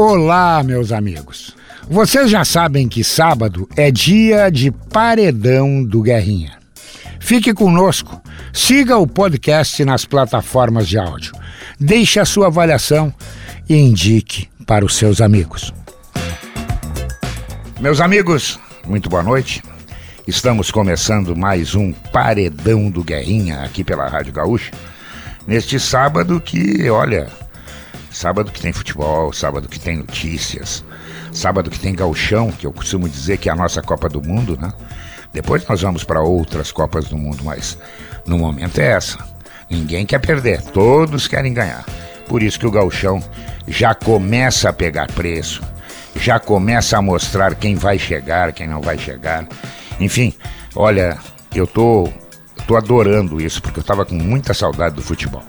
Olá, meus amigos. Vocês já sabem que sábado é dia de paredão do Guerrinha. Fique conosco, siga o podcast nas plataformas de áudio, deixe a sua avaliação e indique para os seus amigos. Meus amigos, muito boa noite. Estamos começando mais um Paredão do Guerrinha aqui pela Rádio Gaúcha. Neste sábado que, olha, Sábado que tem futebol, sábado que tem notícias, sábado que tem gauchão, que eu costumo dizer que é a nossa Copa do Mundo, né? Depois nós vamos para outras Copas do Mundo, mas no momento é essa. Ninguém quer perder, todos querem ganhar. Por isso que o gauchão já começa a pegar preço, já começa a mostrar quem vai chegar, quem não vai chegar. Enfim, olha, eu tô, tô adorando isso porque eu estava com muita saudade do futebol.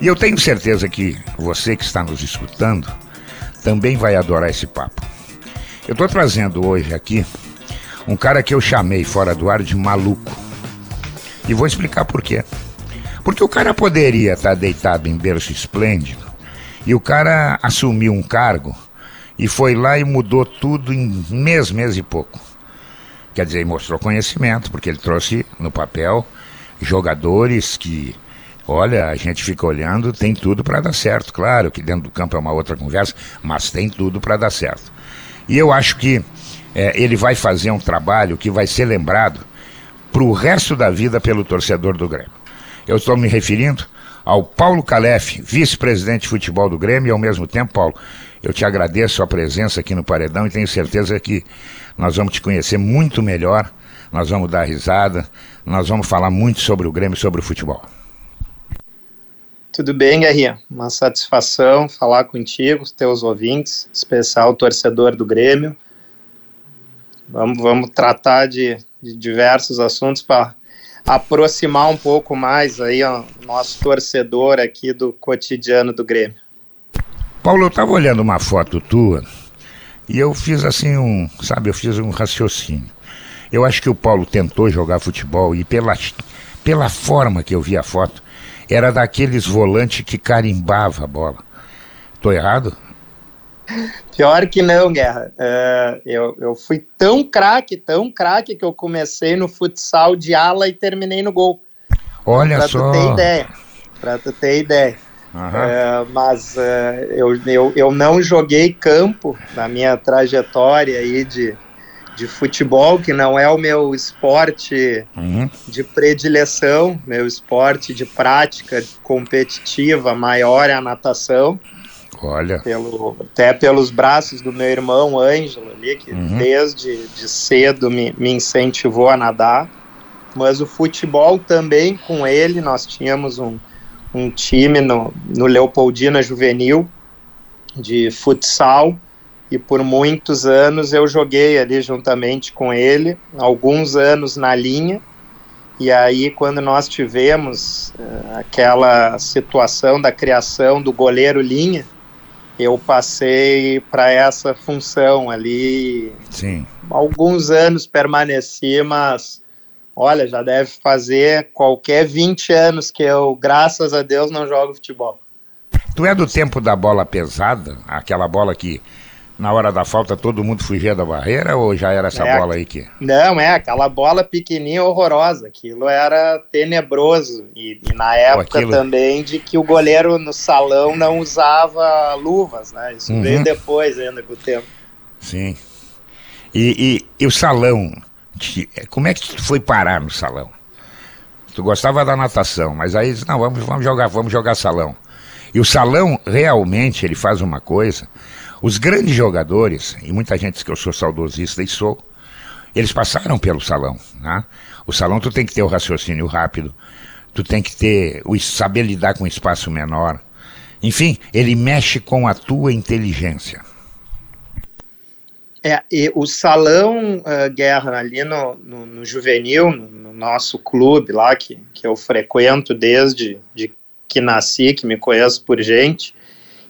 E eu tenho certeza que você que está nos escutando também vai adorar esse papo. Eu estou trazendo hoje aqui um cara que eu chamei fora do ar de maluco. E vou explicar por quê. Porque o cara poderia estar deitado em berço esplêndido e o cara assumiu um cargo e foi lá e mudou tudo em mês, mês e pouco. Quer dizer, mostrou conhecimento, porque ele trouxe no papel jogadores que Olha, a gente fica olhando, tem tudo para dar certo. Claro que dentro do campo é uma outra conversa, mas tem tudo para dar certo. E eu acho que é, ele vai fazer um trabalho que vai ser lembrado para o resto da vida pelo torcedor do Grêmio. Eu estou me referindo ao Paulo Calef, vice-presidente de futebol do Grêmio, e ao mesmo tempo, Paulo, eu te agradeço a presença aqui no Paredão e tenho certeza que nós vamos te conhecer muito melhor, nós vamos dar risada, nós vamos falar muito sobre o Grêmio sobre o futebol. Tudo bem, Guerrinha? Uma satisfação falar contigo, teus ouvintes, especial torcedor do Grêmio. Vamos, vamos tratar de, de diversos assuntos para aproximar um pouco mais aí o nosso torcedor aqui do cotidiano do Grêmio. Paulo, eu estava olhando uma foto tua e eu fiz assim um, sabe, eu fiz um raciocínio. Eu acho que o Paulo tentou jogar futebol e pela, pela forma que eu vi a foto, era daqueles volantes que carimbava a bola. Tô errado? Pior que não, Guerra. Uh, eu, eu fui tão craque, tão craque, que eu comecei no futsal de ala e terminei no gol. Olha pra só. Pra tu ter ideia. Pra tu ter ideia. Uhum. Uh, mas uh, eu, eu, eu não joguei campo na minha trajetória aí de, de futebol, que não é o meu esporte uhum. de predileção, meu esporte de prática competitiva maior é a natação. Olha. Pelo, até pelos braços do meu irmão Ângelo ali, que uhum. desde de cedo me, me incentivou a nadar. Mas o futebol também com ele, nós tínhamos um, um time no, no Leopoldina Juvenil de futsal e por muitos anos eu joguei ali juntamente com ele, alguns anos na linha, e aí quando nós tivemos uh, aquela situação da criação do goleiro linha, eu passei para essa função ali. Sim. Alguns anos permaneci, mas olha, já deve fazer qualquer 20 anos que eu, graças a Deus, não jogo futebol. Tu é do tempo da bola pesada, aquela bola que na hora da falta todo mundo fugia da barreira ou já era essa é, bola aí que. Não, é aquela bola pequenininha horrorosa. Aquilo era tenebroso. E, e na época aquilo... também de que o goleiro no salão não usava luvas, né? Isso uhum. veio depois ainda com o tempo. Sim. E, e, e o salão? Como é que tu foi parar no salão? Tu gostava da natação, mas aí não, vamos, vamos jogar, vamos jogar salão. E o salão realmente ele faz uma coisa os grandes jogadores, e muita gente diz que eu sou saudosista e sou, eles passaram pelo salão. Né? O salão tu tem que ter o raciocínio rápido, tu tem que ter o saber lidar com um espaço menor. Enfim, ele mexe com a tua inteligência. É, e o salão uh, Guerra ali no, no, no juvenil, no, no, nosso clube lá, que, que eu frequento desde de que nasci, que me conheço por gente,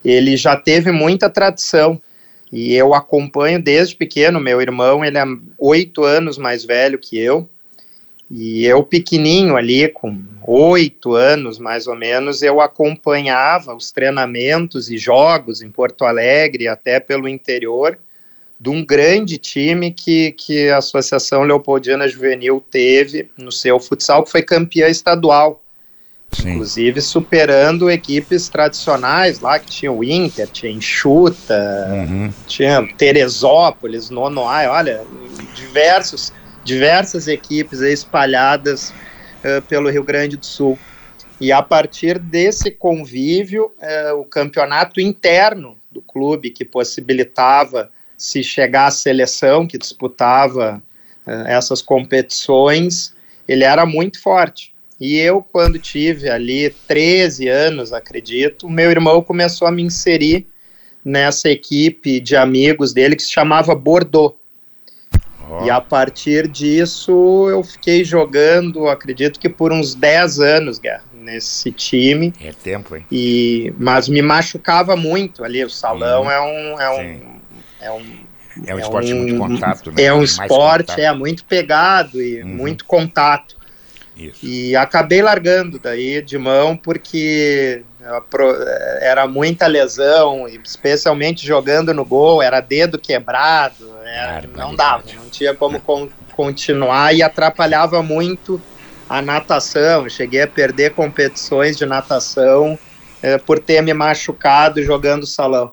ele já teve muita tradição e eu acompanho desde pequeno. Meu irmão, ele é oito anos mais velho que eu E eu, pequenininho ali, com oito anos mais ou menos, eu acompanhava os treinamentos e jogos em Porto Alegre, até pelo interior, de um grande time que, que a Associação Leopoldina Juvenil teve no seu futsal, que foi campeã estadual. Sim. Inclusive superando equipes tradicionais lá, que tinha o Inter, tinha Enxuta, uhum. tinha Teresópolis, Nonoai, olha, diversos, diversas equipes espalhadas uh, pelo Rio Grande do Sul. E a partir desse convívio, uh, o campeonato interno do clube, que possibilitava se chegar à seleção que disputava uh, essas competições, ele era muito forte. E eu, quando tive ali 13 anos, acredito, meu irmão começou a me inserir nessa equipe de amigos dele que se chamava Bordeaux. Oh. E a partir disso eu fiquei jogando, acredito que por uns 10 anos, Guerra, nesse time. É tempo, hein? E, mas me machucava muito ali. O salão é um. É um, é um é um esporte é um, muito contato, né? É um esporte, é muito pegado e uhum. muito contato. Isso. E acabei largando daí de mão porque era muita lesão, especialmente jogando no gol, era dedo quebrado, era, não dava, não tinha como con continuar e atrapalhava muito a natação. cheguei a perder competições de natação é, por ter me machucado jogando salão.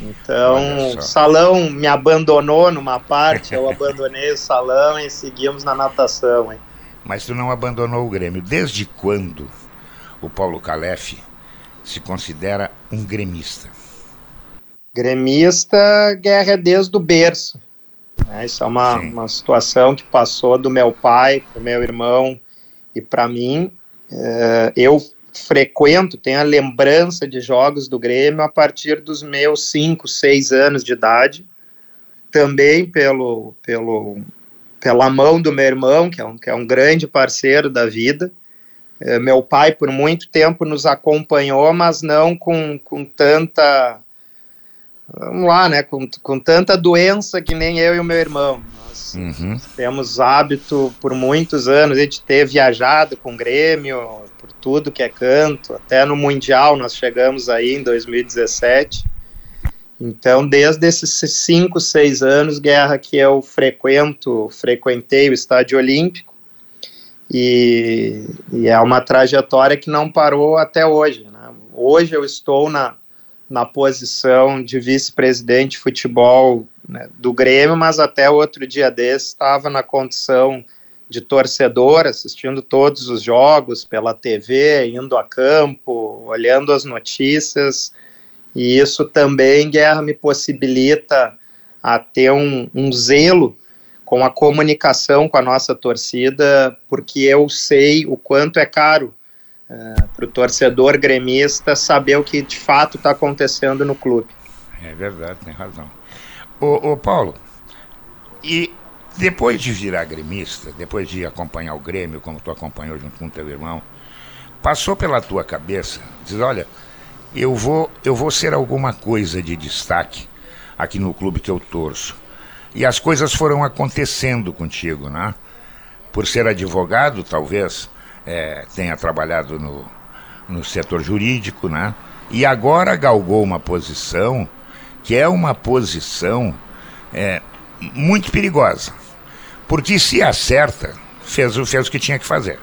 Então, o salão me abandonou numa parte, eu abandonei o salão e seguimos na natação. Hein? Mas tu não abandonou o Grêmio. Desde quando o Paulo Calef se considera um gremista? Gremista, guerra é desde o berço. É, isso é uma, uma situação que passou do meu pai para meu irmão e para mim. É, eu frequento, tenho a lembrança de jogos do Grêmio a partir dos meus 5, 6 anos de idade. Também pelo, pelo pela mão do meu irmão, que é um, que é um grande parceiro da vida. É, meu pai, por muito tempo, nos acompanhou, mas não com, com tanta. Vamos lá, né? Com, com tanta doença que nem eu e o meu irmão. Nós uhum. temos hábito por muitos anos gente ter viajado com o Grêmio, por tudo que é canto. Até no Mundial nós chegamos aí em 2017. Então, desde esses cinco, seis anos, guerra que eu frequento, frequentei o Estádio Olímpico, e, e é uma trajetória que não parou até hoje. Né? Hoje eu estou na, na posição de vice-presidente de futebol né, do Grêmio, mas até outro dia desse estava na condição de torcedor, assistindo todos os jogos pela TV, indo a campo, olhando as notícias, e isso também, Guerra, me possibilita a ter um, um zelo com a comunicação com a nossa torcida, porque eu sei o quanto é caro uh, eh, para o torcedor gremista saber o que de fato está acontecendo no clube. É verdade, tem razão. Ô, ô, Paulo, e depois de virar gremista, depois de acompanhar o Grêmio, como tu acompanhou junto com teu irmão, passou pela tua cabeça, diz, olha, eu vou, eu vou ser alguma coisa de destaque aqui no clube que eu torço. E as coisas foram acontecendo contigo, né? Por ser advogado, talvez é, tenha trabalhado no, no setor jurídico, né? E agora galgou uma posição que é uma posição é, muito perigosa. Porque se acerta, fez, fez o que tinha que fazer.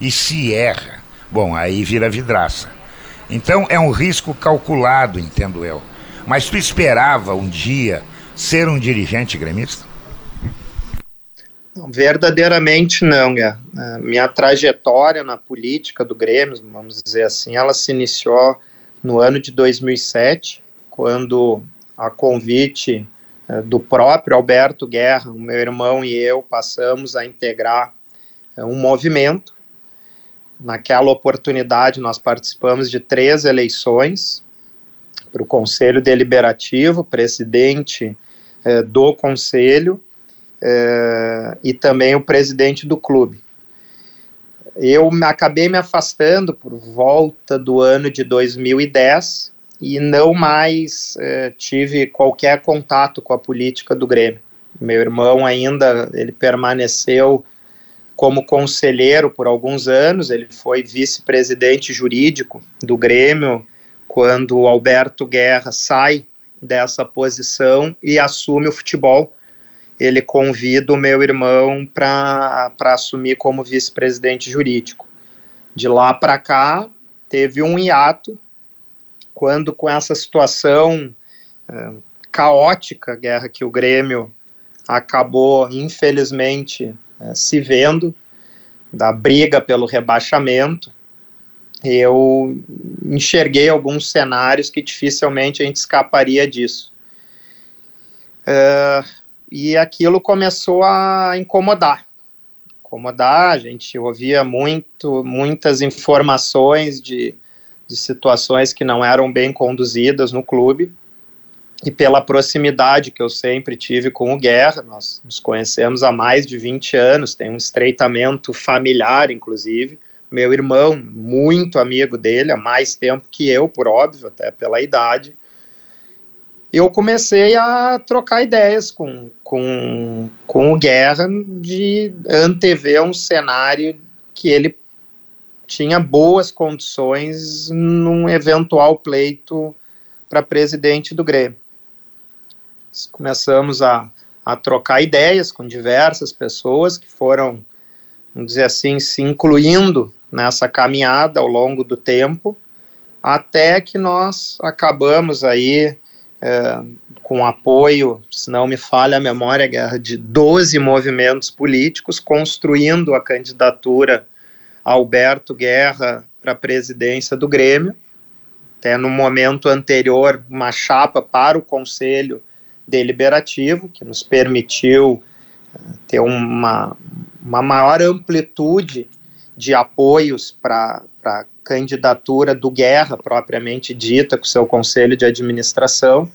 E se erra, bom, aí vira vidraça. Então é um risco calculado, entendo eu. Mas tu esperava um dia ser um dirigente gremista? Verdadeiramente não, Gá. Minha trajetória na política do Grêmio, vamos dizer assim, ela se iniciou no ano de 2007, quando a convite eh, do próprio Alberto Guerra, o meu irmão e eu passamos a integrar um movimento Naquela oportunidade, nós participamos de três eleições para o Conselho Deliberativo, presidente eh, do Conselho eh, e também o presidente do clube. Eu acabei me afastando por volta do ano de 2010 e não mais eh, tive qualquer contato com a política do Grêmio. Meu irmão ainda ele permaneceu como conselheiro por alguns anos, ele foi vice-presidente jurídico do Grêmio quando Alberto Guerra sai dessa posição e assume o futebol. Ele convida o meu irmão para assumir como vice-presidente jurídico. De lá para cá, teve um hiato, quando com essa situação é, caótica, guerra que o Grêmio acabou, infelizmente, é, se vendo, da briga pelo rebaixamento, eu enxerguei alguns cenários que dificilmente a gente escaparia disso. Uh, e aquilo começou a incomodar. Incomodar, a gente ouvia muito, muitas informações de, de situações que não eram bem conduzidas no clube, e pela proximidade que eu sempre tive com o Guerra, nós nos conhecemos há mais de 20 anos, tem um estreitamento familiar, inclusive, meu irmão, muito amigo dele, há mais tempo que eu, por óbvio, até pela idade. Eu comecei a trocar ideias com, com, com o Guerra de antever um cenário que ele tinha boas condições num eventual pleito para presidente do Grêmio. Começamos a, a trocar ideias com diversas pessoas que foram, vamos dizer assim, se incluindo nessa caminhada ao longo do tempo, até que nós acabamos aí é, com apoio, se não me falha a memória, de 12 movimentos políticos, construindo a candidatura Alberto Guerra para a presidência do Grêmio, até no momento anterior, uma chapa para o Conselho Deliberativo, que nos permitiu é, ter uma, uma maior amplitude de apoios para a candidatura do Guerra, propriamente dita, com seu conselho de administração,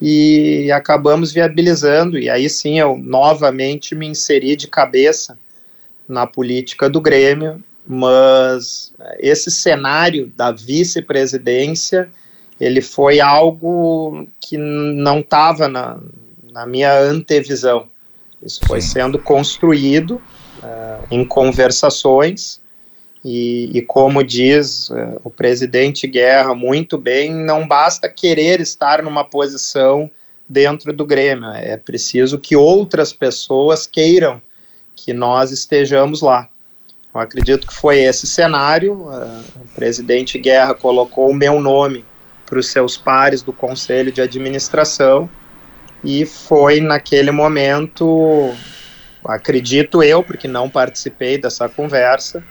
e acabamos viabilizando, e aí sim eu novamente me inseri de cabeça na política do Grêmio, mas esse cenário da vice-presidência, ele foi algo que não estava na, na minha antevisão. Isso foi sendo construído uh, em conversações. E, e como diz uh, o presidente Guerra muito bem, não basta querer estar numa posição dentro do Grêmio, é preciso que outras pessoas queiram que nós estejamos lá. Eu acredito que foi esse cenário. Uh, o presidente Guerra colocou o meu nome para os seus pares do conselho de administração e foi naquele momento acredito eu, porque não participei dessa conversa,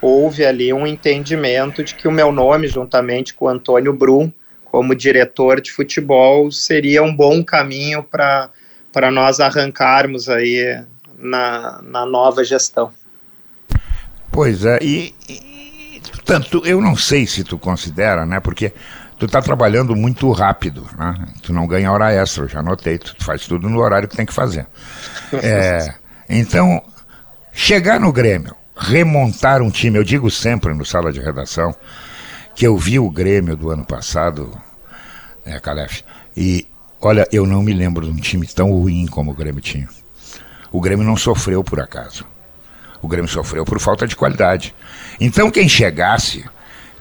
houve ali um entendimento de que o meu nome, juntamente com o Antônio Brum, como diretor de futebol, seria um bom caminho para nós arrancarmos aí na, na nova gestão. Pois é, e, e tanto eu não sei se tu considera, né, porque tu está trabalhando muito rápido, né? Tu não ganha hora extra, eu já notei, tu faz tudo no horário que tem que fazer. É, então, chegar no Grêmio, remontar um time, eu digo sempre no sala de redação, que eu vi o Grêmio do ano passado, é, Calef, e olha, eu não me lembro de um time tão ruim como o Grêmio tinha. O Grêmio não sofreu por acaso. O Grêmio sofreu por falta de qualidade. Então quem chegasse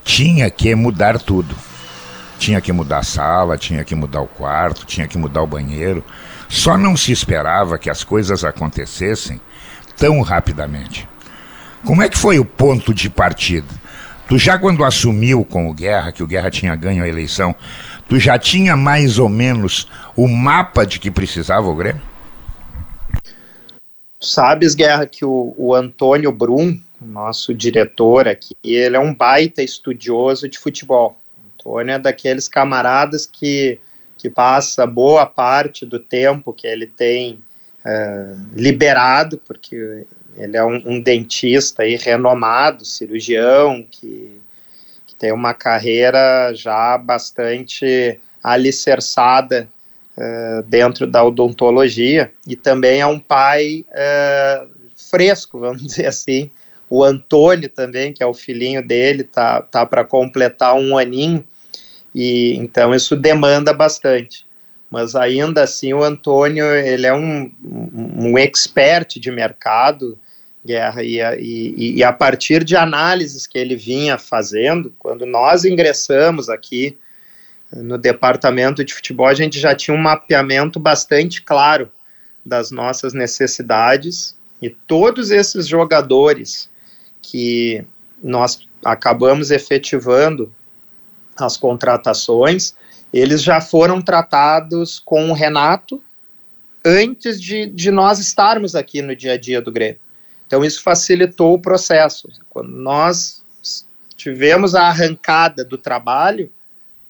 tinha que mudar tudo. Tinha que mudar a sala, tinha que mudar o quarto, tinha que mudar o banheiro, só não se esperava que as coisas acontecessem tão rapidamente. Como é que foi o ponto de partida? Tu já quando assumiu com o Guerra, que o Guerra tinha ganho a eleição, tu já tinha mais ou menos o mapa de que precisava o Grêmio? Sabes, Guerra, que o, o Antônio Brum, nosso diretor aqui, ele é um baita estudioso de futebol. Antônio é daqueles camaradas que que passa boa parte do tempo que ele tem uh, liberado, porque ele é um, um, dentista aí renomado, cirurgião, que, que tem uma carreira já bastante alicerçada uh, dentro da odontologia, e também é um pai uh, fresco, vamos dizer assim. O Antônio também, que é o filhinho dele, tá, tá para completar um aninho, e então isso demanda bastante. Mas ainda assim o Antônio ele é um, um expert de mercado Guerra, e, e, e a partir de análises que ele vinha fazendo, quando nós ingressamos aqui no departamento de futebol, a gente já tinha um mapeamento bastante claro das nossas necessidades e todos esses jogadores que nós acabamos efetivando as contratações, eles já foram tratados com o Renato antes de, de nós estarmos aqui no dia a dia do Grêmio. Então isso facilitou o processo. Quando nós tivemos a arrancada do trabalho,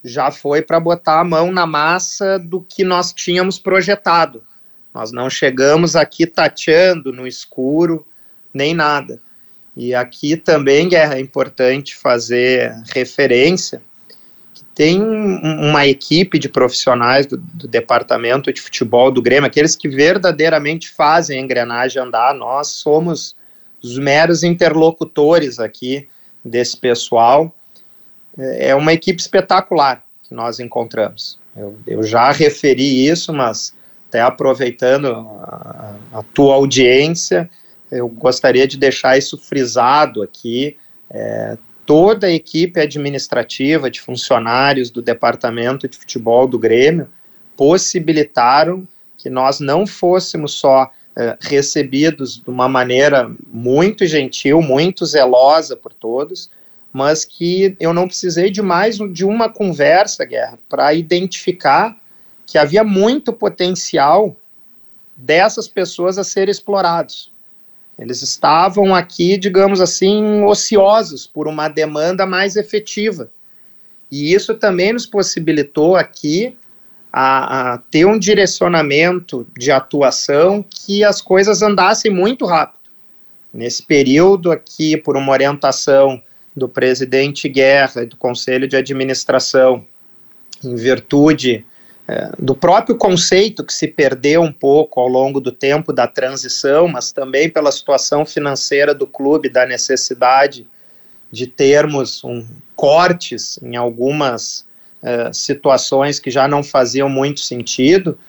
já foi para botar a mão na massa do que nós tínhamos projetado. Nós não chegamos aqui tateando no escuro, nem nada. E aqui também é importante fazer referência tem uma equipe de profissionais do, do, departamento de futebol do Grêmio, aqueles que verdadeiramente fazem a engrenagem andar. Nós somos os meros interlocutores aqui desse pessoal. É, é uma equipe espetacular que nós encontramos. Eu, eu já referi isso, mas até aproveitando a, a, tua audiência, eu gostaria de deixar isso frisado aqui. É, toda a equipe administrativa de funcionários do departamento de futebol do Grêmio possibilitaram que nós não fôssemos só é, recebidos de uma maneira muito gentil, muito zelosa por todos, mas que eu não precisei de mais de uma conversa, Guerra, para identificar que havia muito potencial dessas pessoas a serem explorados. Eles estavam aqui, digamos assim, ociosos por uma demanda mais efetiva. E isso também nos possibilitou aqui a, a, ter um direcionamento de atuação que as coisas andassem muito rápido. Nesse período aqui, por uma orientação do presidente Guerra e do Conselho de Administração, em virtude é, do próprio conceito que se perdeu um pouco ao longo do tempo da transição, mas também pela situação financeira do clube, da necessidade de termos um, cortes em algumas uh, situações que já não faziam muito sentido.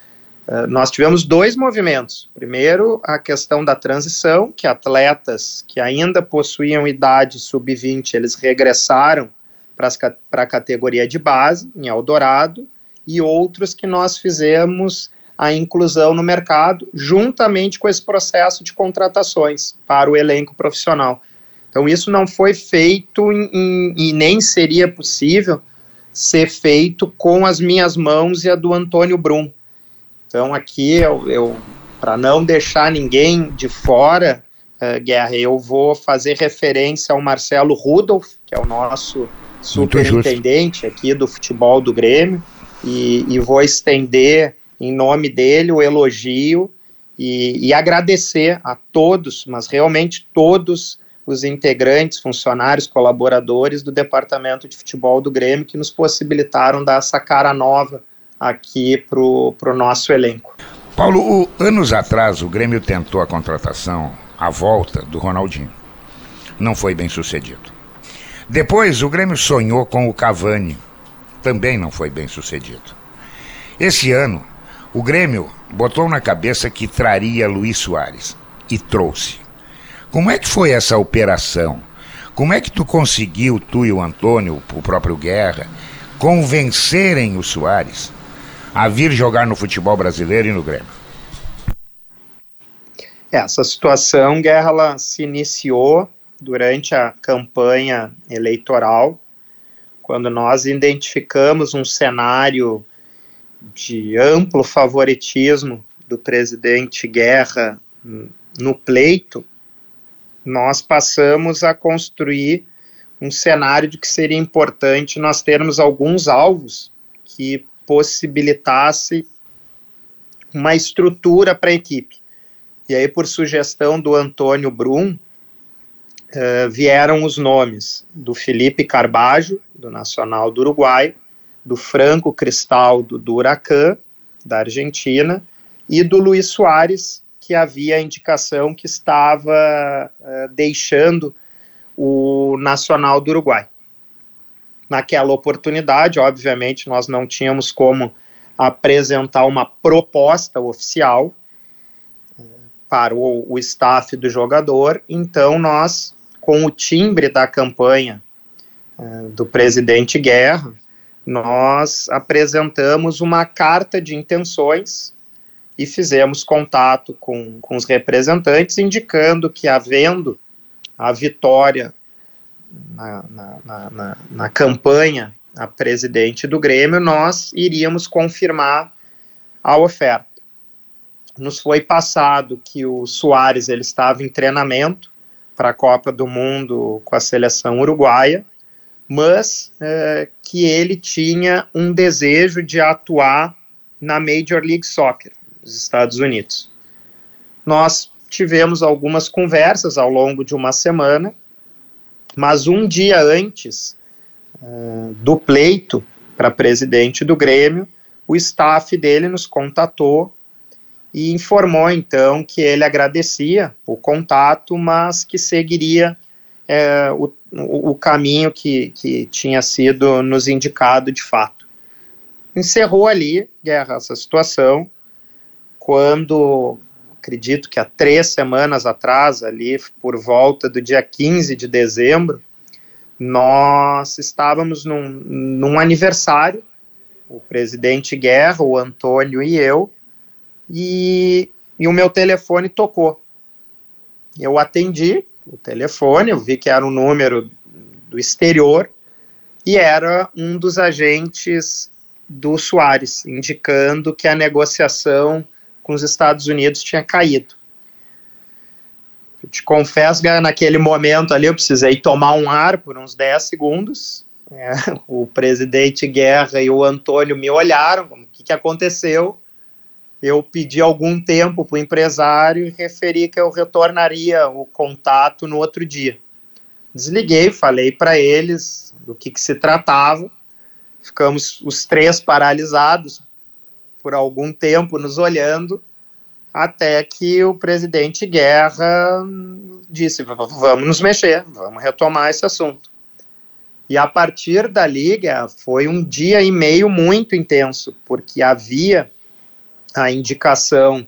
Uh, nós tivemos dois movimentos. Primeiro, a questão da transição, que atletas que ainda possuíam idade sub-20, eles regressaram para a categoria de base, em Eldorado, e outros que nós fizemos a inclusão no mercado, juntamente com esse processo de contratações para o elenco profissional. Então, isso não foi feito em, e nem seria possível ser feito com as minhas mãos e a do Antônio Brum. Então, aqui, eu, eu para não deixar ninguém de fora, uh, Guerra, eu vou fazer referência ao Marcelo Rudolph, que é o nosso superintendente aqui do futebol do Grêmio, e, e vou estender em nome dele o elogio e, e, agradecer a todos, mas realmente todos os integrantes, funcionários, colaboradores do Departamento de Futebol do Grêmio que nos possibilitaram dar essa cara nova aqui para o nosso elenco. Paulo, anos atrás o Grêmio tentou a contratação, a volta do Ronaldinho. Não foi bem sucedido. Depois o Grêmio sonhou com o Cavani, também não foi bem sucedido. Esse ano, o Grêmio botou na cabeça que traria Luiz Soares e trouxe. Como é que foi essa operação? Como é que tu conseguiu, tu e o Antônio, o próprio Guerra, convencerem o Soares a vir jogar no futebol brasileiro e no Grêmio? Essa situação, Guerra, ela se iniciou durante a campanha eleitoral quando nós identificamos um cenário de amplo favoritismo do presidente Guerra no pleito, nós passamos a construir um cenário de que seria importante nós termos alguns alvos que possibilitasse uma estrutura para a equipe. E aí, por sugestão do Antônio Brum, uh, vieram os nomes do Felipe Carbajo, do Nacional do Uruguai, do Franco Cristaldo, do Huracan, da Argentina, e do Luiz Soares, que havia a indicação que estava uh, deixando o Nacional do Uruguai. Naquela oportunidade, obviamente, nós não tínhamos como apresentar uma proposta oficial, para o, o staff do jogador. Então, nós, com o timbre da campanha uh, do presidente Guerra, nós apresentamos uma carta de intenções e fizemos contato com, com os representantes, indicando que, havendo a vitória na, na, na, na campanha a presidente do Grêmio, nós iríamos confirmar a oferta. Nos foi passado que o Soares ele estava em treinamento para a Copa do Mundo com a seleção uruguaia, mas é, que ele tinha um desejo de atuar na Major League Soccer dos Estados Unidos. Nós tivemos algumas conversas ao longo de uma semana, mas um dia antes uh, do pleito para presidente do Grêmio, o staff dele nos contatou e informou então que ele agradecia o contato, mas que seguiria é, o, o, caminho que, que tinha sido nos indicado de fato. Encerrou ali, Guerra, essa situação, quando, acredito que há três semanas atrás, ali por volta do dia 15 de dezembro, nós estávamos num, num aniversário, o presidente Guerra, o Antônio e eu, e, e o meu telefone tocou. Eu atendi o telefone, eu vi que era um número do exterior e era um dos agentes do Soares, indicando que a negociação com os Estados Unidos tinha caído. Eu te confesso que naquele momento ali eu precisei tomar um ar por uns 10 segundos. É, o presidente Guerra e o Antônio me olharam, o que, que aconteceu? Eu pedi algum tempo para o empresário e referi que eu retornaria o contato no outro dia. Desliguei, falei para eles do que, que se tratava. Ficamos os três paralisados, por algum tempo nos olhando, até que o presidente Guerra disse: vamos nos mexer, vamos retomar esse assunto. E a partir dali, foi um dia e meio muito intenso, porque havia a indicação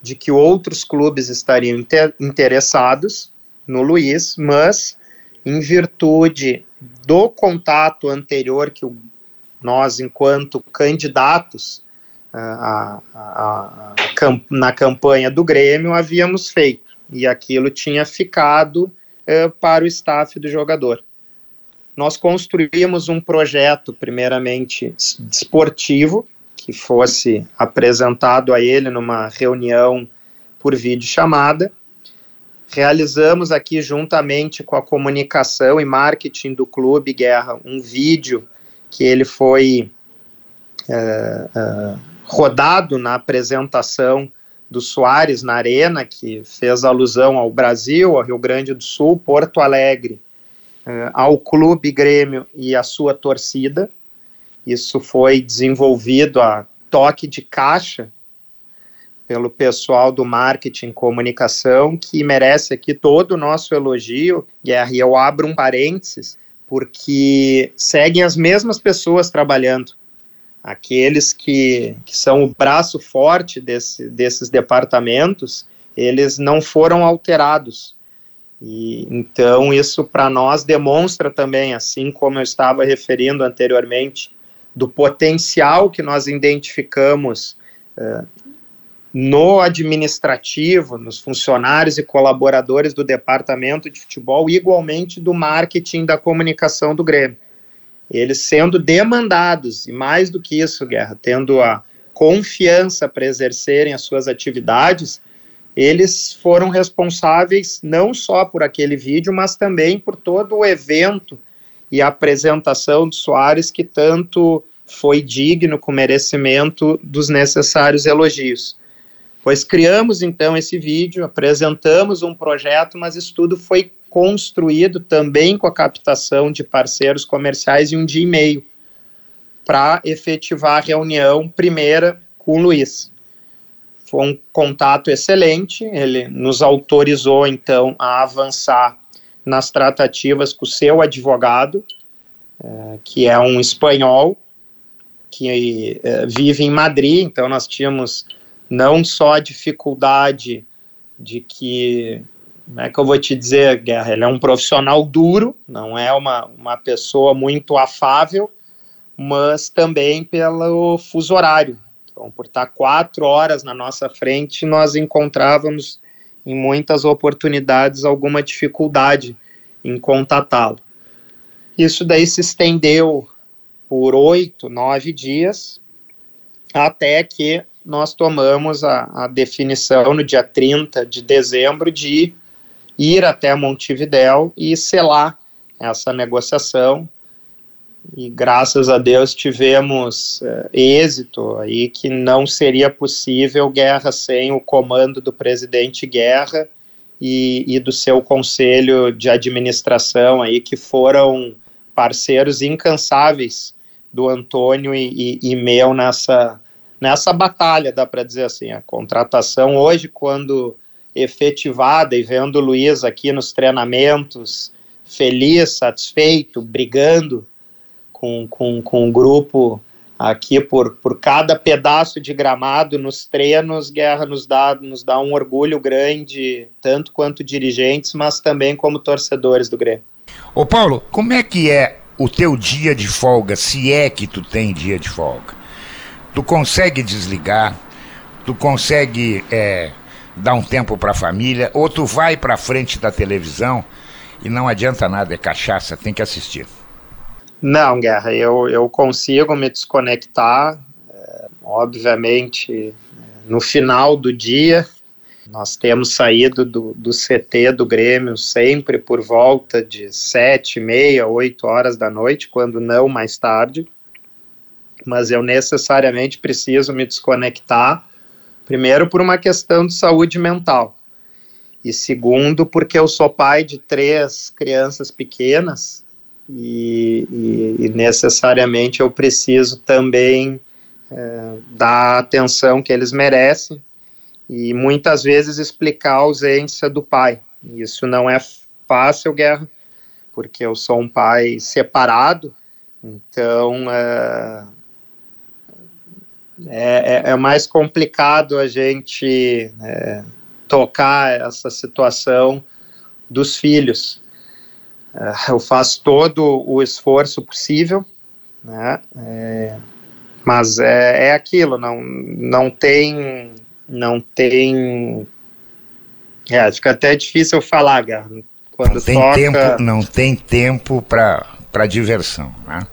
de que outros clubes estariam inter interessados no Luiz, mas em virtude do contato anterior que o, nós, enquanto candidatos, a, a, a, na campanha do Grêmio havíamos feito, e aquilo tinha ficado é, para o staff do jogador. Nós construímos um projeto, primeiramente esportivo, que fosse apresentado a ele numa reunião por vídeo chamada. Realizamos aqui, juntamente com a comunicação e marketing do Clube Guerra, um vídeo que ele foi é, é, rodado na apresentação do Soares na Arena, que fez alusão ao Brasil, ao Rio Grande do Sul, Porto Alegre, uh, ao Clube Grêmio e à sua torcida. Isso foi desenvolvido a toque de caixa pelo pessoal do marketing e comunicação, que merece aqui todo o nosso elogio. E eu abro um parênteses, porque seguem as mesmas pessoas trabalhando aqueles que, que são o braço forte desse, desses departamentos, eles não foram alterados. E, então, isso para nós demonstra também, assim como eu estava referindo anteriormente, do potencial que nós identificamos uh, no administrativo, nos funcionários e colaboradores do departamento de futebol, igualmente do marketing da comunicação do Grêmio. Eles sendo demandados, e mais do que isso, Guerra, tendo a confiança para exercerem as suas atividades, eles foram responsáveis não só por aquele vídeo, mas também por todo o evento e a apresentação de Soares, que tanto foi digno com merecimento dos necessários elogios. Pois criamos então esse vídeo, apresentamos um projeto, mas isso tudo foi construído também com a captação de parceiros comerciais em um dia e meio para efetivar a reunião primeira com o Luiz. Foi um contato excelente, ele nos autorizou então a avançar nas tratativas com o seu advogado, é, que é um espanhol que é, vive em Madrid, então nós tínhamos não só a dificuldade de que, como é que eu vou te dizer, Guerra, ele é um profissional duro, não é uma, uma pessoa muito afável, mas também pelo fuso horário. Então, por estar quatro horas na nossa frente, nós encontrávamos em muitas oportunidades alguma dificuldade em contatá-lo. Isso daí se estendeu por oito, nove dias, até que nós tomamos a, a, definição no dia 30 de dezembro de ir até Montevidéu e selar essa negociação. E graças a Deus tivemos uh, êxito aí que não seria possível guerra sem o comando do presidente Guerra e, e do seu conselho de administração aí que foram parceiros incansáveis do Antônio e, e, e meu nessa nessa batalha, dá para dizer assim, a contratação hoje, quando efetivada e vendo o Luiz aqui nos treinamentos, feliz, satisfeito, brigando com, com, com o grupo aqui por, por cada pedaço de gramado nos treinos, Guerra nos dá, nos dá um orgulho grande, tanto quanto dirigentes, mas também como torcedores do Grêmio. Ô Paulo, como é que é o teu dia de folga, se é que tu tem dia de folga? tu consegue desligar, tu consegue é, dar um tempo para a família, ou tu vai para frente da televisão e não adianta nada, é cachaça, tem que assistir. Não, Guerra, eu, eu consigo me desconectar, é, obviamente, no final do dia, nós temos saído do, do CT do Grêmio sempre por volta de sete, meia, oito horas da noite, quando não mais tarde mas eu necessariamente preciso me desconectar, primeiro por uma questão de saúde mental, e segundo porque eu sou pai de três crianças pequenas e, e, e necessariamente eu preciso também é, dar a atenção que eles merecem e muitas vezes explicar a ausência do pai. Isso não é fácil, Guerra, porque eu sou um pai separado, então é, é, é, é mais complicado a gente é, tocar essa situação dos filhos. É, eu faço todo o esforço possível, né? É, mas é, é aquilo, não, não tem, não tem, é, fica até difícil falar, Gar, quando não tem toca... tempo, não tem tempo para diversão, né?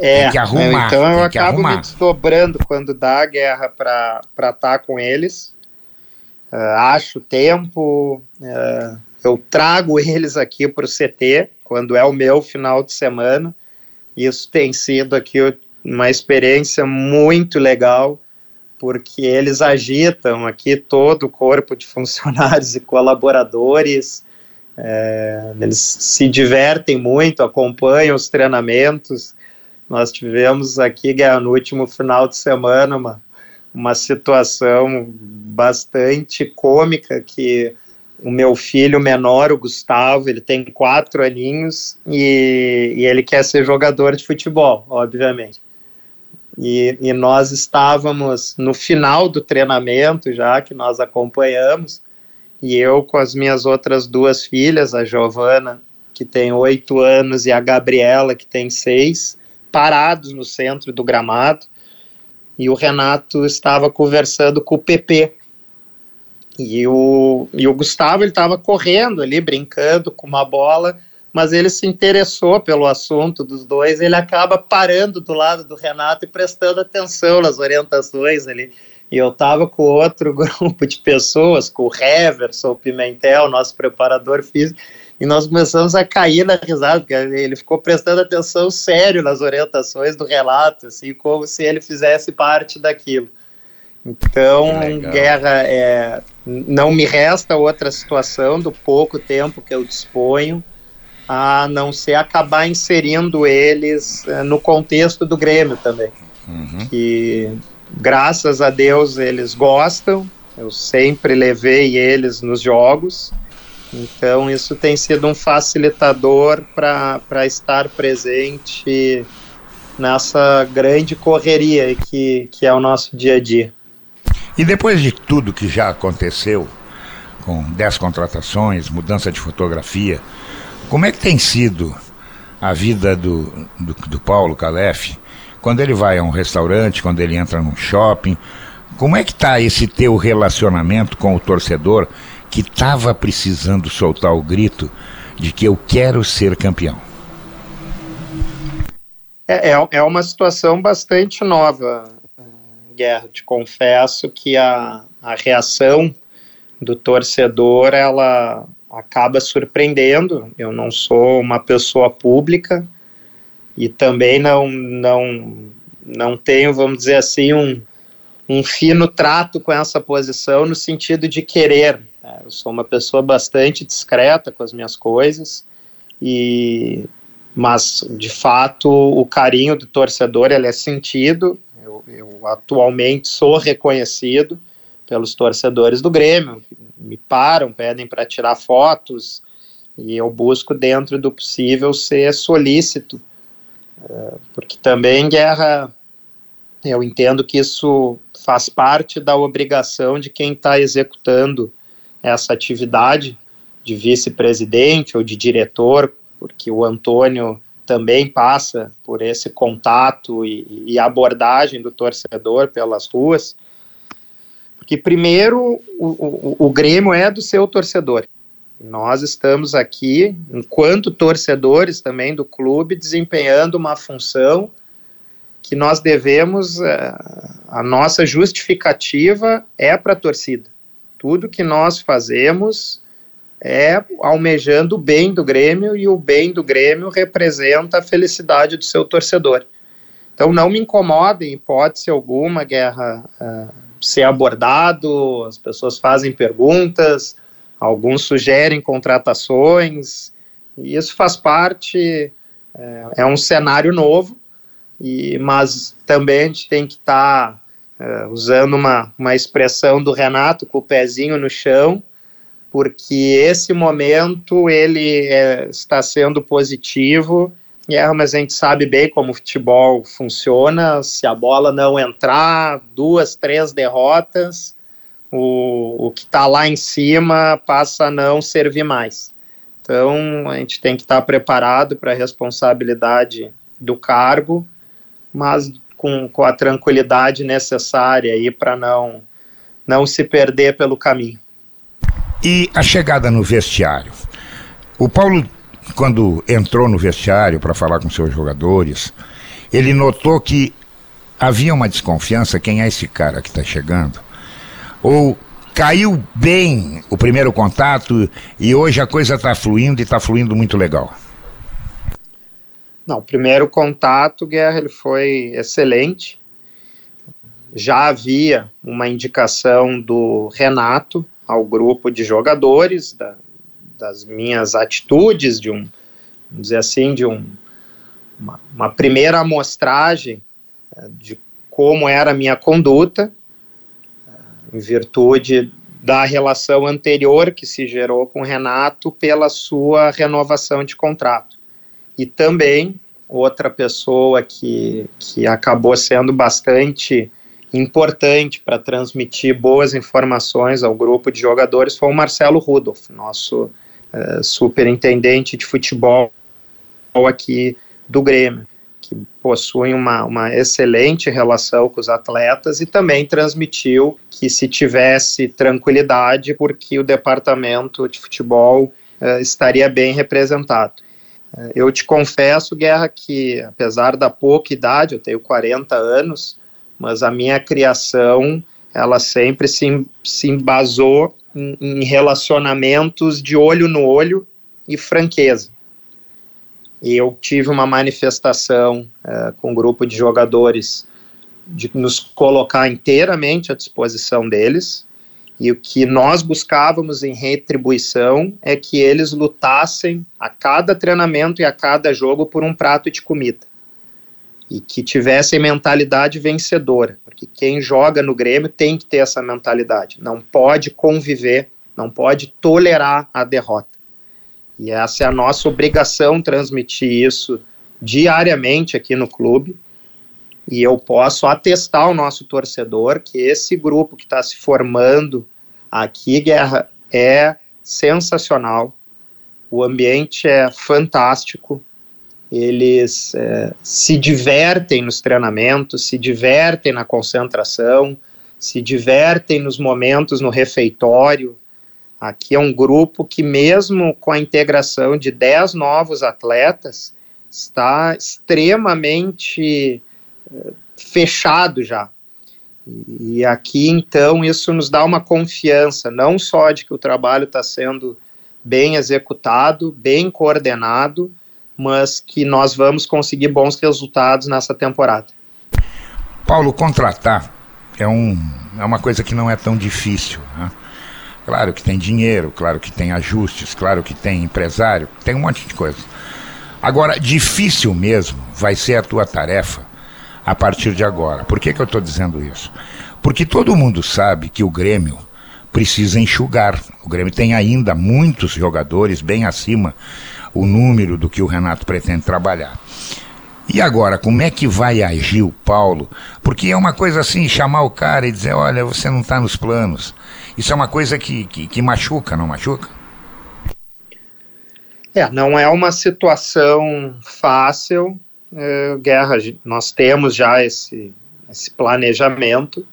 É, tem que arrumar. Então eu acabo arrumar. me desdobrando quando dá a guerra para estar tá com eles. Uh, acho tempo, uh, eu trago eles aqui para o CT quando é o meu final de semana. Isso tem sido aqui uma experiência muito legal, porque eles agitam aqui todo o corpo de funcionários e colaboradores. É, eles se divertem muito, acompanham os treinamentos. Nós tivemos aqui, no último final de semana, uma, uma situação bastante cômica que o meu filho menor, o Gustavo, ele tem quatro aninhos e, e ele quer ser jogador de futebol, obviamente. E, e, nós estávamos no final do treinamento já, que nós acompanhamos, e eu com as minhas outras duas filhas, a Giovana, que tem oito anos, e a Gabriela, que tem seis, parados no centro do gramado e o Renato estava conversando com o PP. E o, e o Gustavo ele estava correndo ali, brincando com uma bola, mas ele se interessou pelo assunto dos dois, ele acaba parando do lado do Renato e prestando atenção nas orientações ali. E eu estava com outro grupo de pessoas, com o Heverson, o Pimentel, nosso preparador físico, e nós começamos a cair na risada, porque ele ficou prestando atenção sério nas orientações do relato, assim, como se ele fizesse parte daquilo. Então, guerra é, não me resta outra situação do pouco tempo que eu disponho a não ser acabar inserindo eles é, no contexto do Grêmio também. Uhum. Que graças a Deus eles gostam, eu sempre levei eles nos jogos então, isso tem sido um facilitador para estar presente nessa grande correria que, que é o nosso dia a dia. E depois de tudo que já aconteceu, com 10 contratações, mudança de fotografia. Como é que tem sido a vida do, do, do Paulo Calef quando ele vai a um restaurante, quando ele entra num shopping? Como é que está esse teu relacionamento com o torcedor que estava precisando soltar o grito de que eu quero ser campeão? É, é, é uma situação bastante nova, Guerra. Te confesso que a, a reação do torcedor ela acaba surpreendendo. Eu não sou uma pessoa pública e também não não não tenho, vamos dizer assim, um, um fino trato com essa posição no sentido de querer. Né? Eu sou uma pessoa bastante discreta com as minhas coisas e mas de fato o carinho do torcedor ele é sentido. Eu, atualmente sou reconhecido pelos torcedores do Grêmio, me param, pedem para tirar fotos, e eu busco, dentro do possível, ser solícito, é, porque também guerra, eu entendo que isso faz parte da obrigação de quem está executando essa atividade de vice-presidente ou de diretor, porque o Antônio também passa por esse contato e, e abordagem do torcedor pelas ruas. Porque, primeiro, o, o, o Grêmio é do seu torcedor. Nós estamos aqui, enquanto torcedores também do clube, desempenhando uma função que nós devemos, eh, a nossa justificativa é para a torcida. Tudo que nós fazemos é almejando o bem do Grêmio e o bem do Grêmio representa a felicidade do seu torcedor. Então não me incomoda, em hipótese alguma, Guerra, uh, ser abordado, as pessoas fazem perguntas, alguns sugerem contratações, e isso faz parte, é, é um cenário novo, e, mas também a gente tem que estar tá, é, usando uma, uma expressão do Renato com o pezinho no chão, porque esse momento ele é, está sendo positivo é, mas a gente sabe bem como o futebol funciona. Se a bola não entrar, duas, três derrotas, o, o que está lá em cima passa a não servir mais. Então a gente tem que estar tá preparado para a responsabilidade do cargo, mas com, com a tranquilidade necessária aí para não, não se perder pelo caminho. E a chegada no vestiário? O Paulo quando entrou no vestiário para falar com seus jogadores, ele notou que havia uma desconfiança: quem é esse cara que está chegando? Ou caiu bem o primeiro contato e hoje a coisa está fluindo e está fluindo muito legal? Não, o primeiro contato, Guerra, ele foi excelente. Já havia uma indicação do Renato ao grupo de jogadores da, das minhas atitudes, de um, vamos dizer assim, de um, uma, uma primeira amostragem eh, de como era a minha conduta, eh, em virtude da relação anterior que se gerou com o Renato pela sua renovação de contrato. E também outra pessoa que, que acabou sendo bastante importante para transmitir boas informações ao grupo de jogadores foi o Marcelo Rudolph, nosso uh, superintendente de futebol aqui do Grêmio, que possui uma, uma excelente relação com os atletas e também transmitiu que se tivesse tranquilidade, porque o departamento de futebol uh, estaria bem representado. Uh, eu te confesso, Guerra, que apesar da pouca idade, eu tenho 40 anos, mas a minha criação ela sempre se, se embasou em, em relacionamentos de olho no olho e franqueza. E eu tive uma manifestação uh, com um grupo de jogadores de nos colocar inteiramente à disposição deles. E o que nós buscávamos em retribuição é que eles lutassem a cada treinamento e a cada jogo por um prato de comida. E que tivessem mentalidade vencedora que quem joga no Grêmio tem que ter essa mentalidade. Não pode conviver, não pode tolerar a derrota. E essa é a nossa obrigação transmitir isso diariamente aqui no clube. E eu posso atestar ao nosso torcedor que esse grupo que está se formando aqui, Guerra, é sensacional, o ambiente é fantástico, eles é, se divertem nos treinamentos, se divertem na concentração, se divertem nos momentos no refeitório. Aqui é um grupo que, mesmo com a integração de 10 novos atletas, está extremamente é, fechado já. E aqui, então, isso nos dá uma confiança, não só de que o trabalho está sendo bem executado, bem coordenado, mas que nós vamos conseguir bons resultados nessa temporada. Paulo, contratar é, um, é uma coisa que não é tão difícil. Né? Claro que tem dinheiro, claro que tem ajustes, claro que tem empresário, tem um monte de coisa. Agora, difícil mesmo vai ser a tua tarefa a partir de agora. Por que, que eu estou dizendo isso? Porque todo mundo sabe que o Grêmio precisa enxugar. O Grêmio tem ainda muitos jogadores bem acima o número do que o Renato pretende trabalhar. E agora, como é que vai agir o Paulo? Porque é uma coisa assim, chamar o cara e dizer, olha, você não está nos planos. Isso é uma coisa que, que, que machuca, não machuca? É, não é uma situação fácil, é, Guerra. Nós temos já esse, esse planejamento.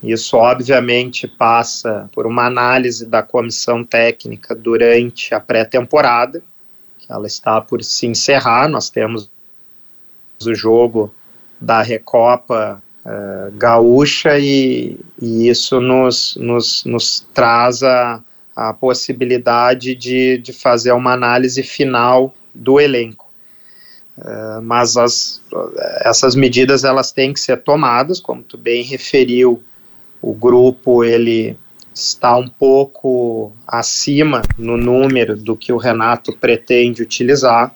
Isso, obviamente, passa por uma análise da comissão técnica durante a pré-temporada ela está por se encerrar. Nós temos o jogo da Recopa uh, Gaúcha e, e isso nos, nos, nos traz a, a possibilidade de, de fazer uma análise final do elenco. Uh, mas as, essas medidas elas têm que ser tomadas, como tu bem referiu, o grupo ele está um pouco acima no número do que o Renato pretende utilizar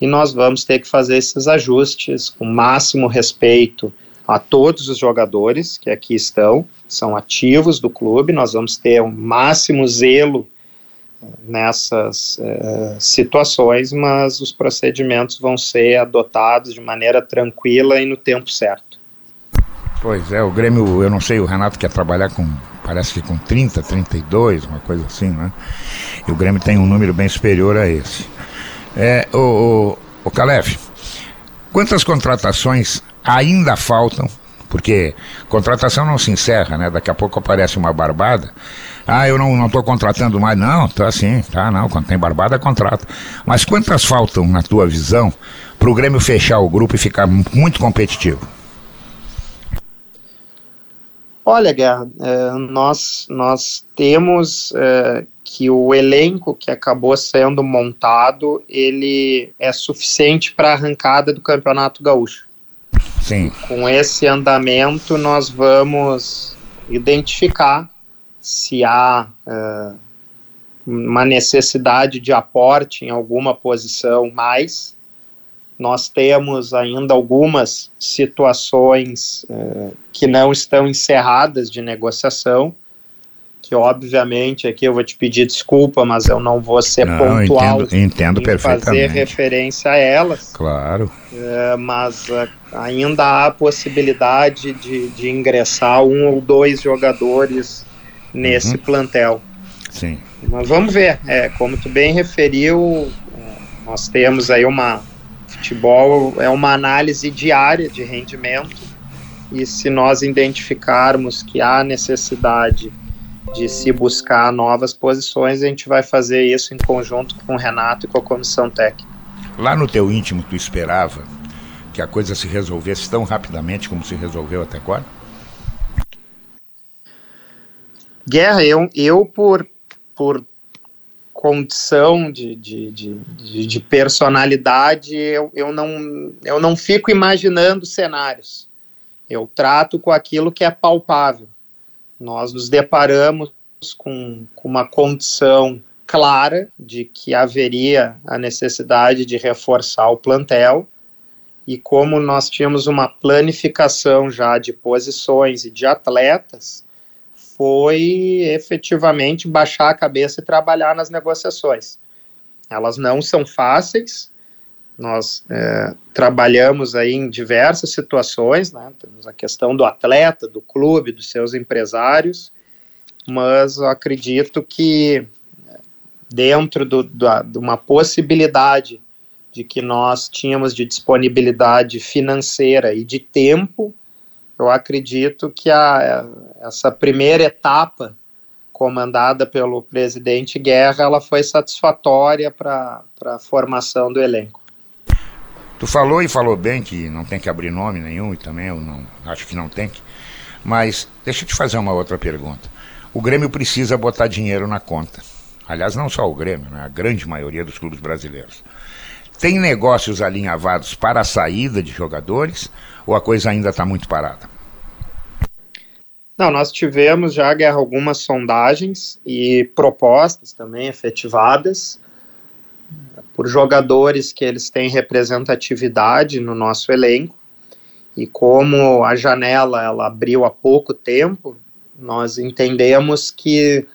e nós vamos ter que fazer esses ajustes com máximo respeito a todos os jogadores que aqui estão, são ativos do clube, nós vamos ter um máximo zelo eh, nessas uh, situações, mas os procedimentos vão ser adotados de maneira tranquila e no tempo certo. Pois é, o Grêmio, eu não sei, o Renato quer trabalhar com parece que com 30, 32, uma coisa assim, né? E o Grêmio tem um número bem superior a esse. É, o, o, o Calef, quantas contratações ainda faltam? Porque contratação não se encerra, né? Daqui a pouco aparece uma barbada. Ah, eu não estou contratando mais. Não, tá assim, tá, não. Quando tem barbada, contrata. Mas quantas faltam, na tua visão, para o Grêmio fechar o grupo e ficar muito competitivo? Olha, Guerra, é, nós, nós temos é, que o elenco que acabou sendo montado, ele é suficiente para a arrancada do Campeonato Gaúcho. Sim. Com esse andamento, nós vamos identificar se há é, uma necessidade de aporte em alguma posição mais, nós temos ainda algumas situações eh, que não estão encerradas de negociação, que obviamente aqui eu vou te pedir desculpa, mas eu não vou ser não, pontual entendo, entendo em fazer referência a elas. Claro. Eh, mas uh, ainda há a possibilidade de, de ingressar um ou dois jogadores nesse uhum. plantel. Sim. Mas vamos ver, é, como tu bem referiu, nós temos aí uma Futebol é uma análise diária de rendimento e se nós identificarmos que há necessidade de se buscar novas posições, a gente vai fazer isso em conjunto com o Renato e com a comissão técnica. Lá no teu íntimo, tu esperava que a coisa se resolvesse tão rapidamente como se resolveu até agora? Guerra, eu, eu por, por condição de, de, de, de, personalidade, eu, eu, não, eu não fico imaginando cenários. Eu trato com aquilo que é palpável. Nós nos deparamos com, com uma condição clara de que haveria a necessidade de reforçar o plantel, e como nós tínhamos uma planificação já de posições e de atletas, foi efetivamente baixar a cabeça e trabalhar nas negociações. Elas não são fáceis, nós é, trabalhamos aí em diversas situações, né? temos a questão do atleta, do clube, dos seus empresários, mas eu acredito que dentro do, de uma possibilidade de que nós tínhamos de disponibilidade financeira e de tempo, eu acredito que a, essa primeira etapa comandada pelo presidente Guerra, ela foi satisfatória para a formação do elenco. Tu falou e falou bem que não tem que abrir nome nenhum e também eu não acho que não tem que. Mas deixa eu te fazer uma outra pergunta. O Grêmio precisa botar dinheiro na conta. Aliás, não só o Grêmio, né? a grande maioria dos clubes brasileiros. Tem negócios alinhavados para a saída de jogadores ou a coisa ainda está muito parada? Não, nós tivemos já, Guerra, algumas sondagens e propostas também efetivadas por jogadores que eles têm representatividade no nosso elenco. E como a janela ela abriu há pouco tempo, nós entendemos que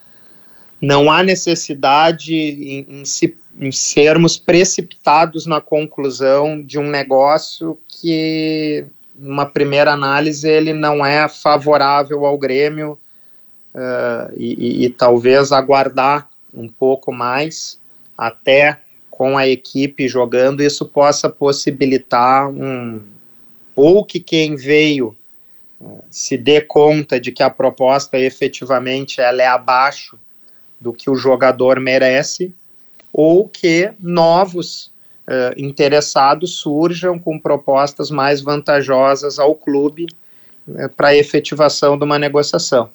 não há necessidade em, em, se, em sermos precipitados na conclusão de um negócio que numa primeira análise, ele não é favorável ao Grêmio uh, e, e, e, talvez aguardar um pouco mais até com a equipe jogando, isso possa possibilitar um ou que quem veio uh, se dê conta de que a proposta efetivamente ela é abaixo do que o jogador merece, ou que novos uh, interessados surjam com propostas mais vantajosas ao clube uh, para a efetivação de uma negociação.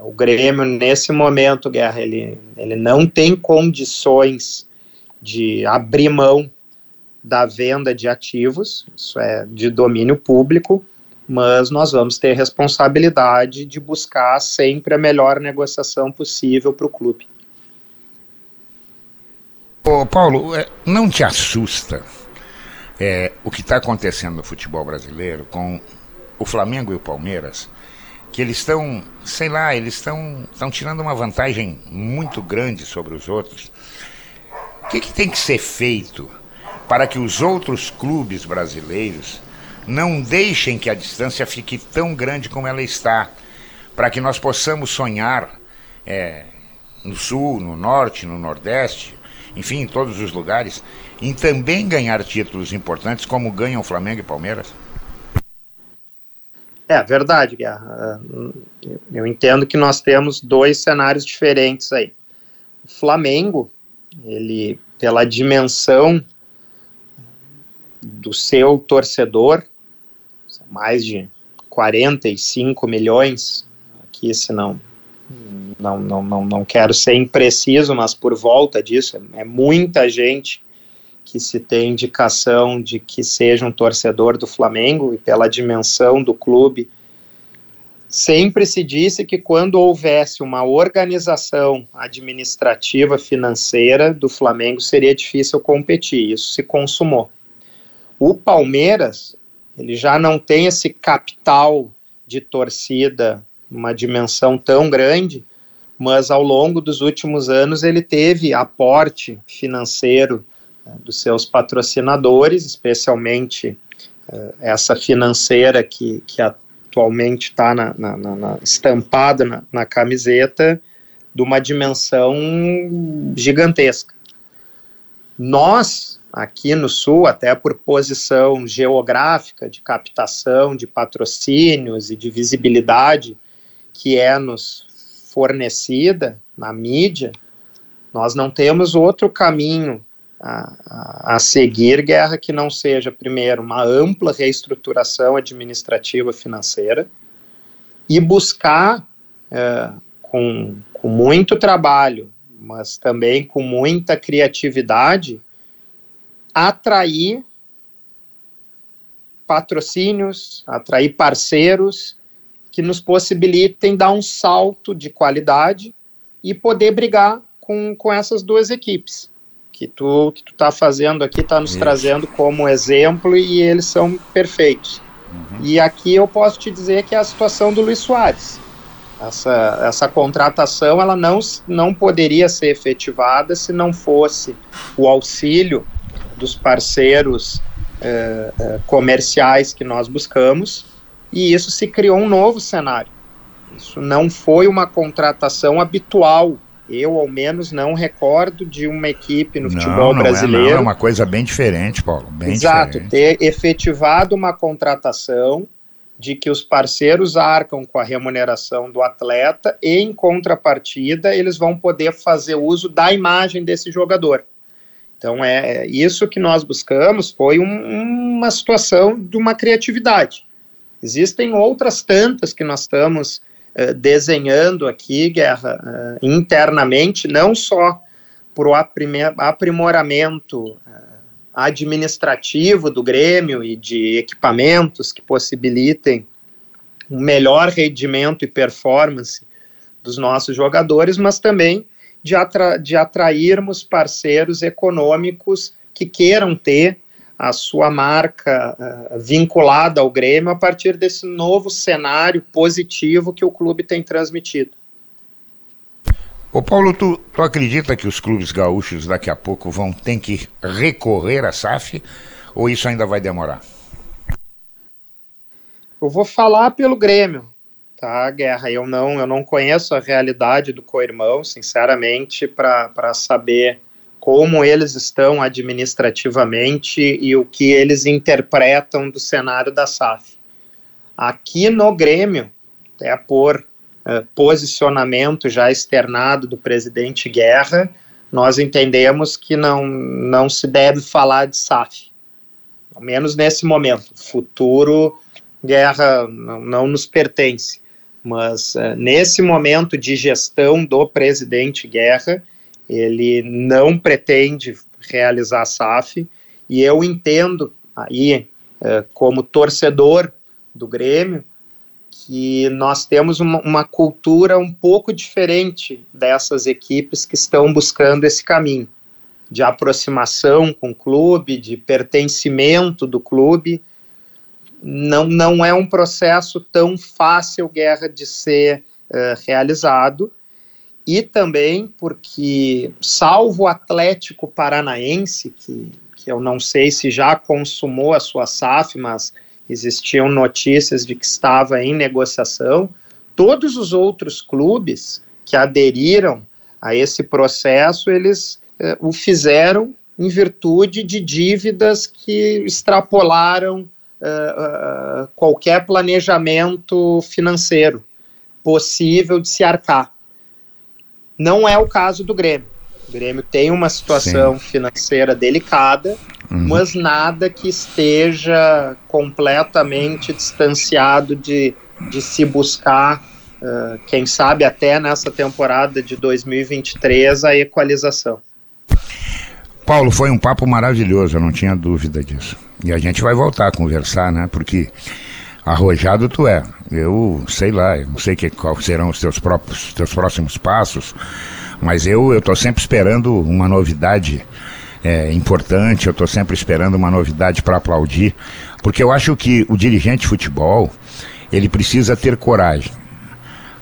O Grêmio, nesse momento, Guerra, ele, ele não tem condições de abrir mão da venda de ativos, isso é de domínio público, mas nós vamos ter responsabilidade de buscar sempre a melhor negociação possível para o clube. Ô, Paulo, é, não te assusta é, o que está acontecendo no futebol brasileiro com o Flamengo e o Palmeiras? Que eles estão, sei lá, eles estão tirando uma vantagem muito grande sobre os outros. O que, que tem que ser feito para que os outros clubes brasileiros não deixem que a distância fique tão grande como ela está, para que nós possamos sonhar é, no sul, no norte, no nordeste, enfim, em todos os lugares, em também ganhar títulos importantes como ganham Flamengo e Palmeiras? É verdade, Guerra. Eu entendo que nós temos dois cenários diferentes aí. O Flamengo, ele, pela dimensão do seu torcedor, mais de 45 milhões, aqui se não não, não, não, não quero ser impreciso, mas por volta disso, é, muita gente que se tem indicação de que seja um torcedor do Flamengo e pela dimensão do clube. Sempre se disse que quando houvesse uma organização administrativa financeira do Flamengo seria difícil competir. Isso se consumou. O Palmeiras, ele já não tem esse capital de torcida, uma dimensão tão grande, mas ao longo dos últimos anos ele teve aporte financeiro uh, dos seus patrocinadores, especialmente uh, essa financeira que, que atualmente está na, na, na, estampada na, na camiseta, de uma dimensão gigantesca. Nós, aqui no Sul, até por posição geográfica de captação de patrocínios e de visibilidade que é nos fornecida na mídia, nós não temos outro caminho a, a, seguir, guerra, que não seja, primeiro, uma ampla reestruturação administrativa financeira e buscar, é, com, com muito trabalho, mas também com muita criatividade, atrair patrocínios, atrair parceiros que nos possibilitem dar um salto de qualidade e poder brigar com, com essas duas equipes que tu que tu está fazendo aqui está nos Isso. trazendo como exemplo e eles são perfeitos. Uhum. E aqui eu posso te dizer que é a situação do Luiz Soares. Essa, essa contratação ela não, não poderia ser efetivada se não fosse o auxílio dos parceiros eh, eh, comerciais que nós buscamos e isso se criou um novo cenário. Isso não foi uma contratação habitual. Eu, ao menos, não recordo de uma equipe no não, futebol não brasileiro. É, não, é uma coisa bem diferente, Paulo. Bem Exato, diferente. ter efetivado uma contratação de que os parceiros arcam com a remuneração do atleta e, em contrapartida, eles vão poder fazer uso da imagem desse jogador. Então, é isso que nós buscamos foi um, uma situação de uma criatividade. Existem outras tantas que nós estamos uh, desenhando aqui, Guerra, uh, internamente, não só por o aprimoramento uh, administrativo do Grêmio e de equipamentos que possibilitem um melhor rendimento e performance dos nossos jogadores, mas também de, atra de atrairmos parceiros econômicos que queiram ter a sua marca uh, vinculada ao Grêmio a partir desse novo cenário positivo que o clube tem transmitido. Ô Paulo, tu, tu acredita que os clubes gaúchos daqui a pouco vão ter que recorrer à SAF ou isso ainda vai demorar? Eu vou falar pelo Grêmio, tá, Guerra? Eu não, eu não conheço a realidade do co-irmão, sinceramente, para saber como eles estão administrativamente e o que eles interpretam do cenário da SAF. Aqui no Grêmio, até por uh, posicionamento já externado do presidente Guerra, nós entendemos que não, não se deve falar de SAF, ao menos nesse momento. Futuro, Guerra não, não nos pertence, mas uh, nesse momento de gestão do presidente Guerra, ele não pretende realizar a SAF, e eu entendo aí, uh, como torcedor do Grêmio, que nós temos uma, uma, cultura um pouco diferente dessas equipes que estão buscando esse caminho de aproximação com o clube, de pertencimento do clube. Não, não é um processo tão fácil, Guerra, de ser uh, realizado. E também porque, salvo o Atlético Paranaense, que, que eu não sei se já consumou a sua SAF, mas existiam notícias de que estava em negociação. Todos os outros clubes que aderiram a esse processo, eles eh, o fizeram em virtude de dívidas que extrapolaram uh, uh, qualquer planejamento financeiro possível de se arcar. Não é o caso do Grêmio. O Grêmio tem uma situação Sim. financeira delicada, uhum. mas nada que esteja completamente distanciado de, de se buscar, uh, quem sabe até nessa temporada de 2023, a equalização. Paulo, foi um papo maravilhoso, eu não tinha dúvida disso. E a gente vai voltar a conversar, né? Porque arrojado tu é. Eu sei lá, eu não sei que, quais serão os teus próprios, teus próximos passos, mas eu eu tô sempre esperando uma novidade é, importante, eu tô sempre esperando uma novidade para aplaudir, porque eu acho que o dirigente de futebol ele precisa ter coragem.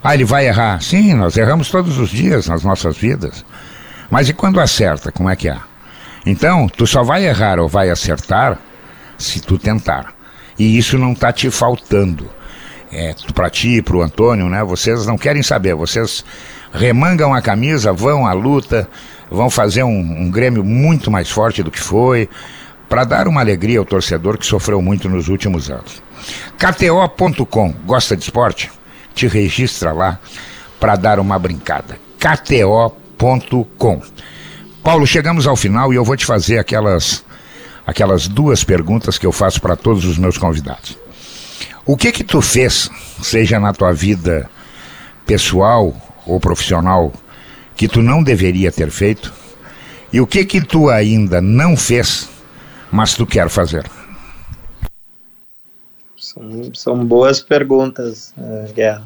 Ah, ele vai errar? Sim, nós erramos todos os dias nas nossas vidas. Mas e quando acerta, como é que é? Então, tu só vai errar ou vai acertar se tu tentar. E isso não está te faltando. É, para ti, para o Antônio, né? Vocês não querem saber, vocês remangam a camisa, vão à luta, vão fazer um, um Grêmio muito mais forte do que foi, para dar uma alegria ao torcedor que sofreu muito nos últimos anos. KTO.com, gosta de esporte? Te registra lá para dar uma brincada. KTO.com. Paulo, chegamos ao final e eu vou te fazer aquelas aquelas duas perguntas que eu faço para todos os meus convidados. O que que tu fez, seja na tua vida pessoal ou profissional, que tu não deveria ter feito? E o que que tu ainda não fez, mas tu quer fazer? São, são boas perguntas, uh, Guerra.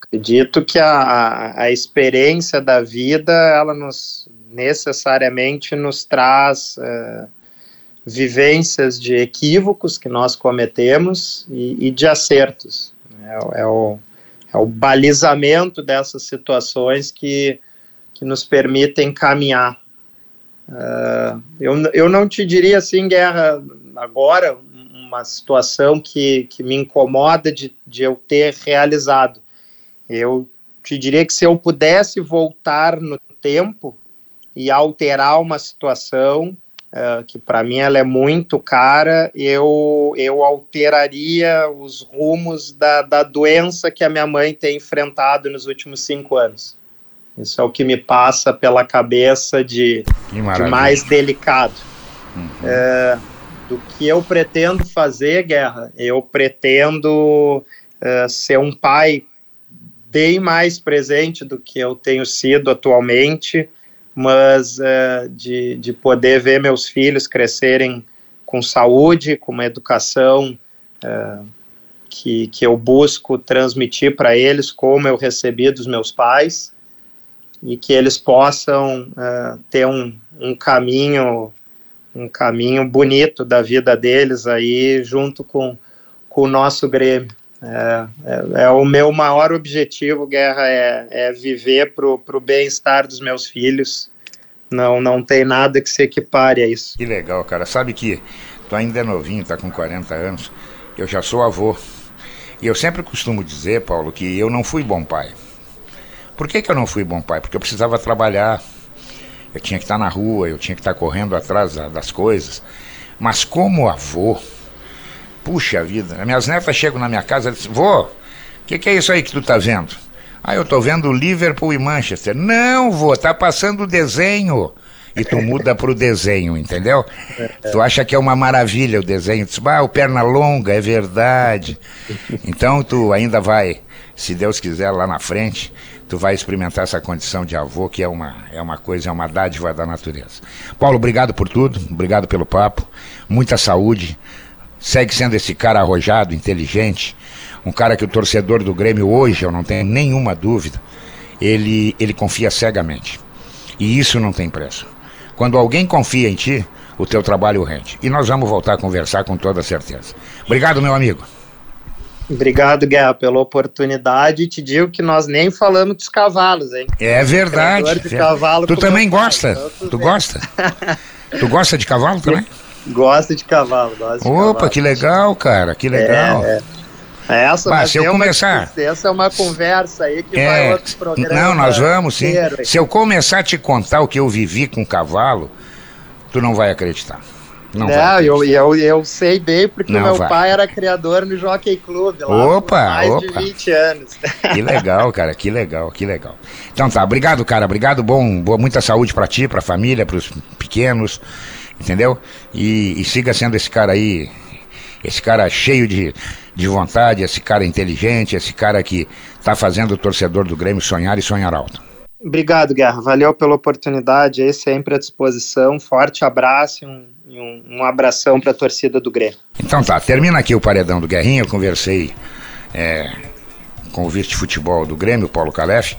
Acredito que a, a experiência da vida, ela nos necessariamente nos traz uh, vivências de equívocos que nós cometemos e, e de acertos. É, é, o, é o balizamento dessas situações que, que nos permitem caminhar. Uh, eu, eu não te diria assim, Guerra, agora, uma situação que, que me incomoda de, de eu ter realizado. Eu te diria que se eu pudesse voltar no tempo e alterar uma situação, uh, que para mim ela é muito cara, eu, eu alteraria os rumos da, da doença que a minha mãe tem enfrentado nos últimos cinco anos. Isso é o que me passa pela cabeça de, de mais delicado. Uhum. É, do que eu pretendo fazer, Guerra, eu pretendo é, ser um pai bem mais presente do que eu tenho sido atualmente, mas é, de, de poder ver meus filhos crescerem com saúde, com uma educação é, que, que eu busco transmitir para eles como eu recebi dos meus pais e que eles possam uh, ter um, um caminho um caminho bonito da vida deles aí junto com, com o nosso Grêmio. É, é, é o meu maior objetivo, Guerra, é, é viver para o bem-estar dos meus filhos. Não, não tem nada que se equipare a isso. Que legal, cara. Sabe que tu ainda é novinho, tá com 40 anos. Eu já sou avô. E eu sempre costumo dizer, Paulo, que eu não fui bom pai. Por que, que eu não fui bom pai? Porque eu precisava trabalhar, eu tinha que estar na rua, eu tinha que estar correndo atrás das coisas. Mas como avô, puxa vida, minhas netas chegam na minha casa e dizem, vô, o que, que é isso aí que tu tá vendo? Ah, eu tô vendo Liverpool e Manchester. Não, vô, tá passando o desenho. E tu muda pro desenho, entendeu? Tu acha que é uma maravilha o desenho. Tu diz, ah, o perna longa, é verdade. Então tu ainda vai, se Deus quiser, lá na frente, tu vai experimentar essa condição de avô, que é uma, é uma coisa, é uma dádiva da natureza. Paulo, obrigado por tudo, obrigado pelo papo, muita saúde. Segue sendo esse cara arrojado, inteligente, um cara que o torcedor do Grêmio hoje, eu não tenho nenhuma dúvida, ele, ele confia cegamente. E isso não tem preço. Quando alguém confia em ti, o teu trabalho rende. E nós vamos voltar a conversar com toda certeza. Obrigado, meu amigo. Obrigado, Guerra, pela oportunidade. Te digo que nós nem falamos dos cavalos, hein? É verdade. De cavalo tu também gosta? Então, tu gosta? tu gosta de cavalo também? Gosto de cavalo, gosto de Opa, cavalo. que legal, cara, que legal. É, é. Essa, bah, se eu começar, uma, essa é uma conversa aí que é, vai outros programas. Não, nós vamos sim. Se eu começar a te contar o que eu vivi com cavalo, tu não vai acreditar. Não, não eu, eu, eu sei bem porque não meu vai. pai era criador no Jockey Club lá opa, mais opa. de 20 anos. Que legal, cara, que legal, que legal. Então tá, obrigado, cara, obrigado, bom, boa, muita saúde para ti, pra família, pros pequenos, entendeu? E, e siga sendo esse cara aí, esse cara cheio de, de vontade, esse cara inteligente, esse cara que tá fazendo o torcedor do Grêmio sonhar e sonhar alto. Obrigado, Guerra. Valeu pela oportunidade aí, sempre à disposição. Forte abraço e um, um, um abração para a torcida do Grêmio. Então tá, termina aqui o paredão do Guerrinha. Eu conversei é, com o vice-futebol do Grêmio, Paulo Calef.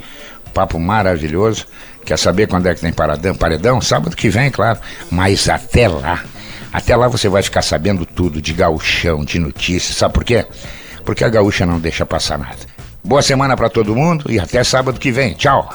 Papo maravilhoso. Quer saber quando é que tem paredão? Paredão? Sábado que vem, claro. Mas até lá, até lá você vai ficar sabendo tudo de gauchão, de notícias. Sabe por quê? Porque a gaúcha não deixa passar nada. Boa semana para todo mundo e até sábado que vem. Tchau.